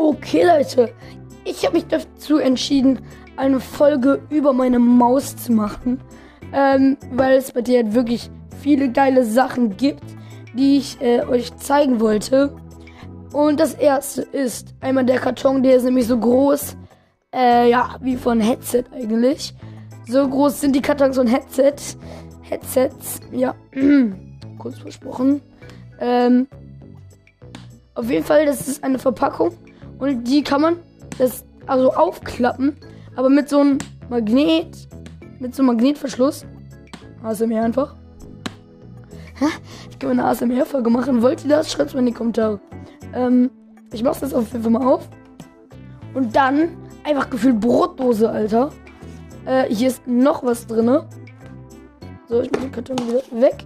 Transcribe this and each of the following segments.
Okay, Leute, ich habe mich dazu entschieden, eine Folge über meine Maus zu machen, ähm, weil es bei dir halt wirklich viele geile Sachen gibt, die ich äh, euch zeigen wollte. Und das erste ist einmal der Karton, der ist nämlich so groß, äh, ja, wie von Headset eigentlich. So groß sind die Kartons von Headset. Headsets, ja, kurz versprochen. Ähm, auf jeden Fall, das ist eine Verpackung und die kann man das also aufklappen, aber mit so einem Magnet, mit so einem Magnetverschluss. ASMR einfach. Ich kann eine ASMR-Folge machen. Wollt ihr das? Schreibt es mir in die Kommentare. Ähm, ich mach's das auf jeden Fall mal auf. Und dann einfach gefühlt Brotdose, Alter. Äh, hier ist noch was drin. So, ich mach den Karton wieder weg.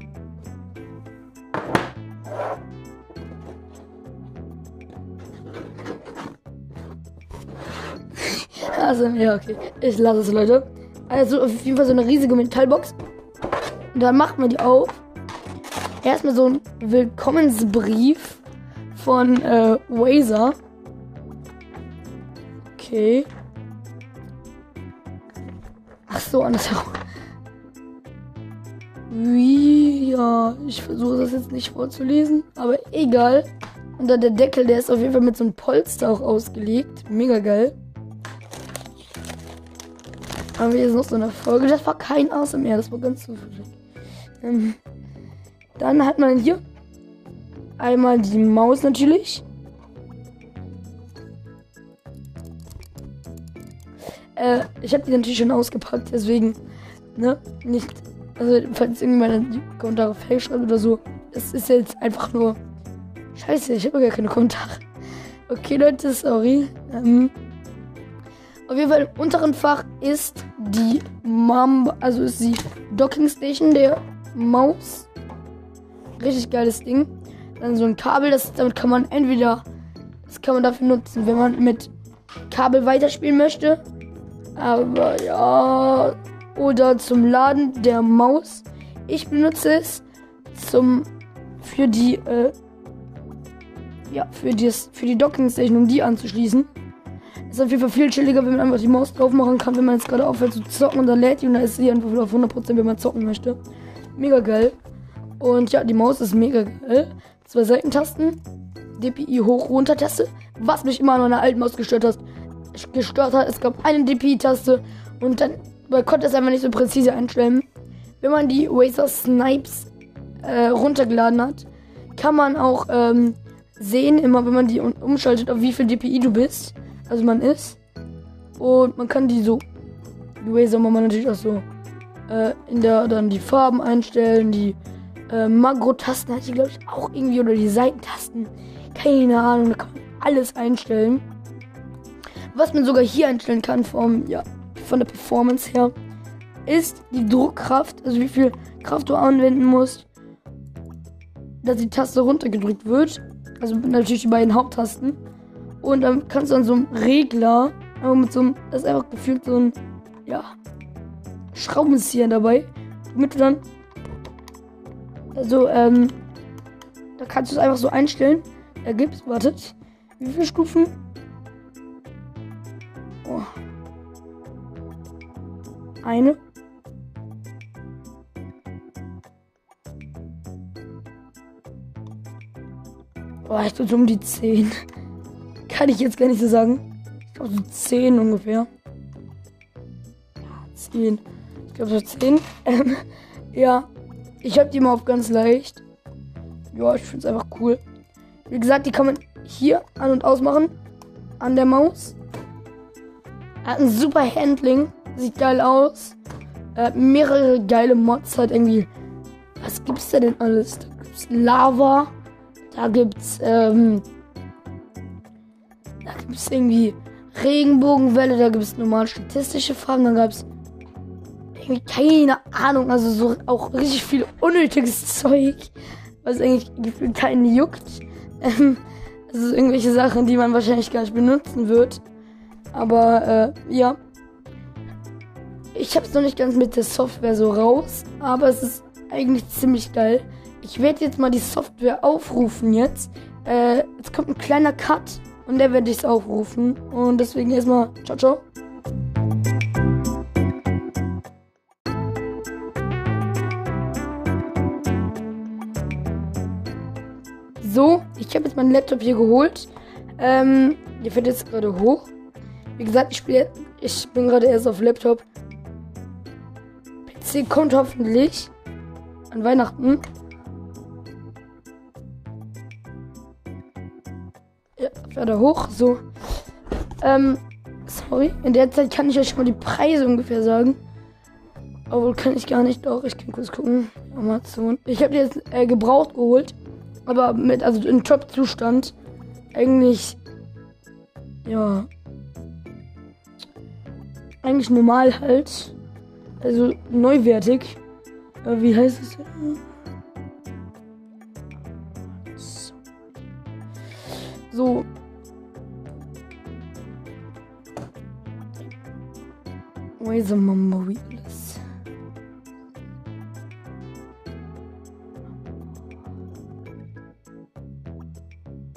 Also, ja, okay. Ich lasse es, Leute. Also, auf jeden Fall so eine riesige Metallbox. Und dann macht man die auf. Erstmal so ein Willkommensbrief von äh, Wazer. Okay. Ach so, andersherum. Wie, ja, ich versuche das jetzt nicht vorzulesen, aber egal. Und dann der Deckel, der ist auf jeden Fall mit so einem Polster auch ausgelegt. Mega geil. Haben wir jetzt noch so eine Folge. Das war kein ASMR, das war ganz zufällig. Ähm, dann hat man hier einmal die Maus natürlich. Äh, ich habe die natürlich schon ausgepackt, deswegen, ne, nicht, also falls irgendjemand in die Kommentare fake schreibt oder so, es ist jetzt einfach nur, scheiße, ich habe gar keine Kommentare. Okay, Leute, sorry. Ähm, auf jeden Fall im unteren Fach ist die Mom, also ist die Docking Station der Maus. Richtig geiles Ding. Dann so ein Kabel, das damit kann man entweder, das kann man dafür nutzen, wenn man mit Kabel weiterspielen möchte. Aber ja, oder zum Laden der Maus. Ich benutze es zum für die äh, ja für das für die Docking Station, um die anzuschließen. Ist auf jeden Fall viel chilliger, wenn man einfach die Maus drauf machen kann, wenn man jetzt gerade aufhört zu zocken und dann lädt die und dann ist sie einfach wieder auf 100%, wenn man zocken möchte. Mega geil. Und ja, die Maus ist mega geil. Zwei Seitentasten, DPI hoch-runter-Taste, was mich immer an meiner alten Maus gestört hat. Gestört hat. Es gab eine DPI-Taste und dann man konnte es einfach nicht so präzise einstellen. Wenn man die Razer Snipes äh, runtergeladen hat, kann man auch ähm, sehen, immer wenn man die umschaltet, auf wie viel DPI du bist also man ist. Und man kann die so, die Razer man natürlich auch so äh, in der dann die Farben einstellen, die äh, Magro-Tasten hat die glaube ich auch irgendwie oder die Seitentasten. Keine Ahnung, da kann man alles einstellen. Was man sogar hier einstellen kann vom, ja, von der Performance her, ist die Druckkraft, also wie viel Kraft du anwenden musst, dass die Taste runtergedrückt wird. Also natürlich die beiden Haupttasten. Und dann kannst du an so einem Regler, aber mit so einem, das ist einfach gefühlt so ein, ja, Schraubenzieher dabei, damit du dann, also, ähm, da kannst du es einfach so einstellen. Da gibt's, wartet, wie viele Stufen? Oh. Eine. Boah, ich bin um die 10. Kann ich jetzt gar nicht so sagen. Ich glaube so 10 ungefähr. Ja, 10. Ich glaube so 10. Ähm, ja. Ich habe die mal auf ganz leicht. Ja, ich finde es einfach cool. Wie gesagt, die kann man hier an- und ausmachen. An der Maus. Hat ein super Handling. Sieht geil aus. Hat mehrere geile Mods. Hat irgendwie. Was gibt's da denn alles? Da gibt's Lava. Da gibt's, ähm, gibt es irgendwie Regenbogenwelle, da gibt es normal statistische Fragen, dann gab es irgendwie keine Ahnung, also so auch richtig viel unnötiges Zeug, was eigentlich gefühlt keinen juckt. Ähm, also irgendwelche Sachen, die man wahrscheinlich gar nicht benutzen wird. Aber äh, ja. Ich habe es noch nicht ganz mit der Software so raus, aber es ist eigentlich ziemlich geil. Ich werde jetzt mal die Software aufrufen jetzt. Äh, jetzt kommt ein kleiner Cut Und der werde ich es aufrufen. Und deswegen erstmal, ciao, ciao. So, ich habe jetzt meinen Laptop hier geholt. Ähm, der fährt jetzt gerade hoch. Wie gesagt, ich spiele, ich bin gerade erst auf Laptop. PC kommt hoffentlich an Weihnachten. Ja, fährt er hoch. So. Ähm, sorry. In der Zeit kann ich euch schon mal die Preise ungefähr sagen. Obwohl kann ich gar nicht. Doch, ich kann kurz gucken. Amazon. Ich habe jetzt äh, gebraucht geholt. Aber mit, also in Top-Zustand. Eigentlich. Ja. Eigentlich normal halt. Also neuwertig. Äh, wie heißt es? So. Razer Mama Wheels.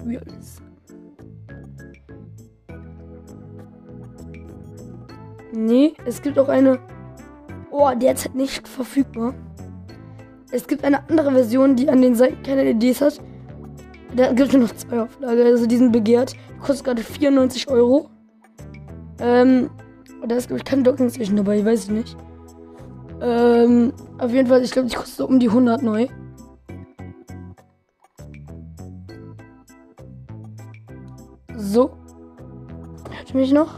Wheels. Nee, es gibt auch eine. Oh, derzeit nicht verfügbar. Es gibt eine andere Version, die an den Seiten keine LEDs hat. Da gibt es nur noch zwei Auflage. Also die sind begehrt. Kostet gerade 94 Euro. Ähm, da ist, glaube ich, kein Docking Station dabei, weiß ich nicht. Ähm, auf jeden Fall, ich glaube, die kostet so um die 100 neu. So. Hört mich noch?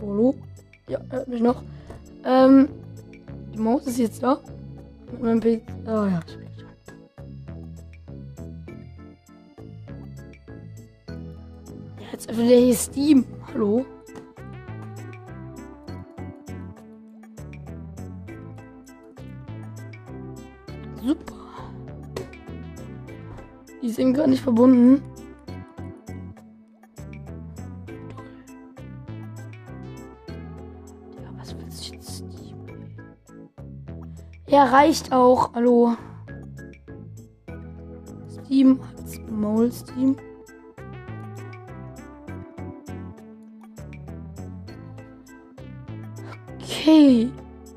Hallo? Ja, hört mich noch. Ähm, die Maus ist jetzt da. Mit meinem PC. Oh ja, ich bin schon. Jetzt öffnet er hier Steam. Hallo? Super. Die eben gar nicht verbunden. Ja, was willst du jetzt, Steam? Ja, reicht auch. Hallo. Steam Maul Steam. Okay.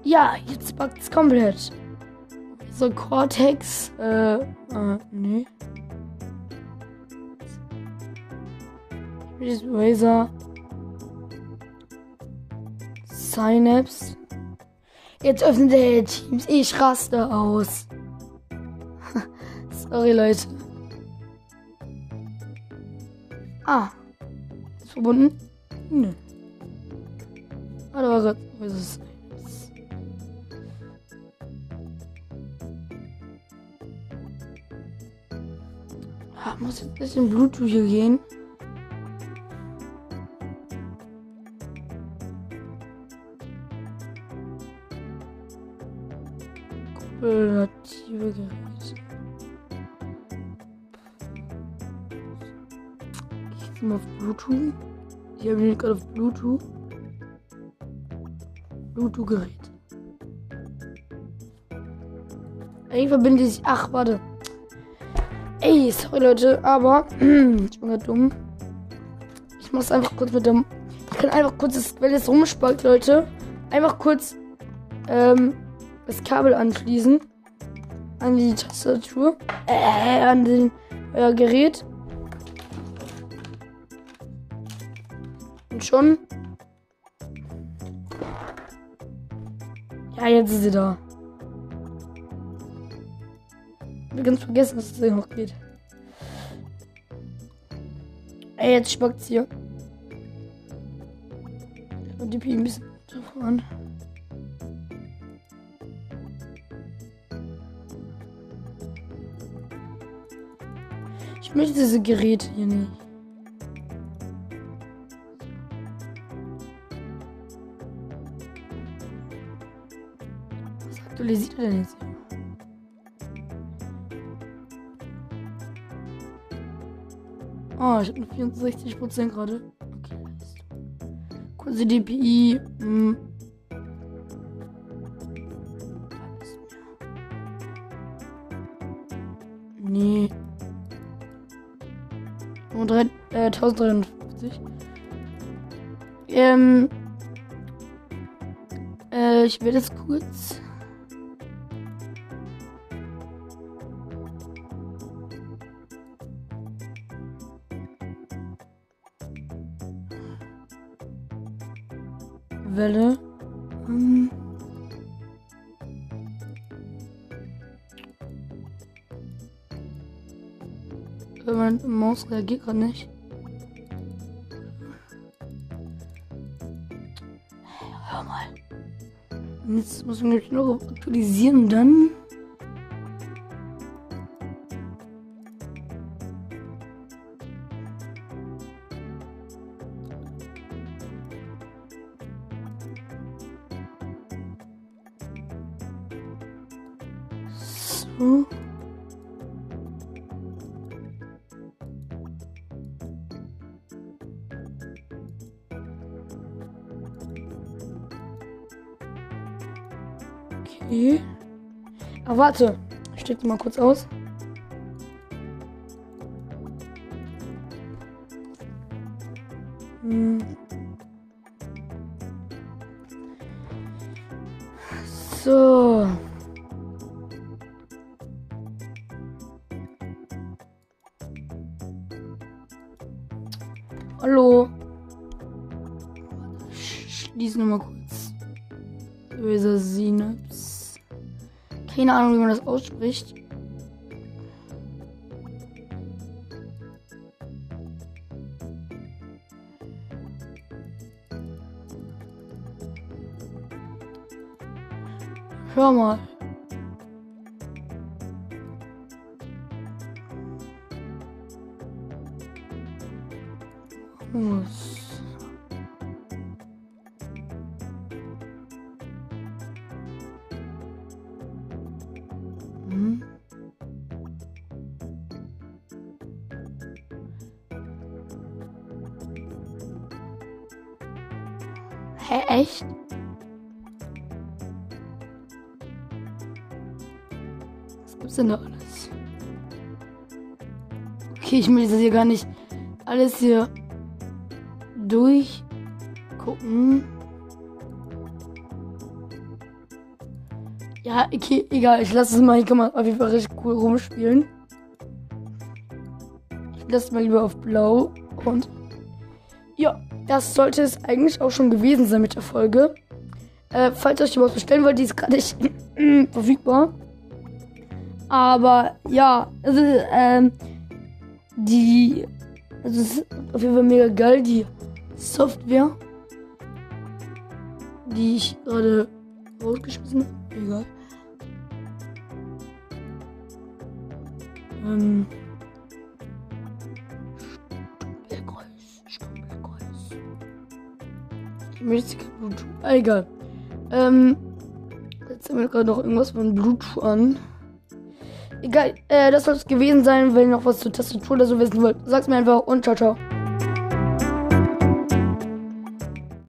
Ja, jetzt backt's komplett. So, Cortex. Äh, äh, nee. Razer. Synapse. Jetzt öffnet er Teams. Ich raste aus. Sorry, Leute. Ah. Ist verbunden? Nö. Ah, da war gerade. Was ist es? Ah, muss jetzt ein bisschen Bluetooth hier gehen. Kooperative Geräte. Ich gehe mal auf Bluetooth. Ich habe ihn gerade auf Bluetooth. Bluetooth-Gerät. Eigentlich verbinde ich. Ach, warte. Ey, sorry Leute, aber ich bin gerade dumm. Ich muss einfach kurz mit dem. Ich kann einfach kurz, das, wenn es rumspackt, Leute, einfach kurz ähm, das Kabel anschließen an die Tastatur, äh, an den euer Gerät. Und schon. Ja, jetzt ist sie da. Ich hab ganz vergessen, dass es hier noch geht. Ey, jetzt spackt's hier. Und die Pi ein bisschen runterfahren. Ich möchte diese Geräte hier nicht. Aktualisiert er denn jetzt? Oh, ich habe nur 64% gerade. Okay. Kurze DPI. Hm. Nee. drei, äh, 1053. Ähm, äh, ich werde es kurz. Welle. Hm. Meine Maus reagiert gerade nicht. Hör mal. Jetzt muss ich mich noch aktualisieren dann. Okay. Aber warte. Ich stecke die mal kurz aus. Hm. So. Hallo. Schließen wir mal kurz. Böse Synaps. Keine Ahnung, wie man das ausspricht. Hör mal. Muss. Hä, echt? Was gibt's denn da alles? Okay, ich will das hier gar nicht alles hier durchgucken. Ja, okay, egal. Ich lasse es mal. Hier kann man auf jeden Fall richtig cool rumspielen. Ich lasse mal lieber auf blau. Und ja, das sollte es eigentlich auch schon gewesen sein mit der Folge. Äh, falls ihr euch was bestellen wollt, die ist gerade nicht verfügbar. Aber ja, also, ähm, die, also es ist auf jeden Fall mega geil, die Software, die ich gerade rausgeschmissen habe. Egal. Ähm. Kein Bluetooth. Ah, egal. Ähm. Jetzt haben wir gerade noch irgendwas von Bluetooth an. Egal, äh, das soll es gewesen sein. Wenn ihr noch was zur Tastatur oder so wissen wollt, sagt's mir einfach und ciao, ciao.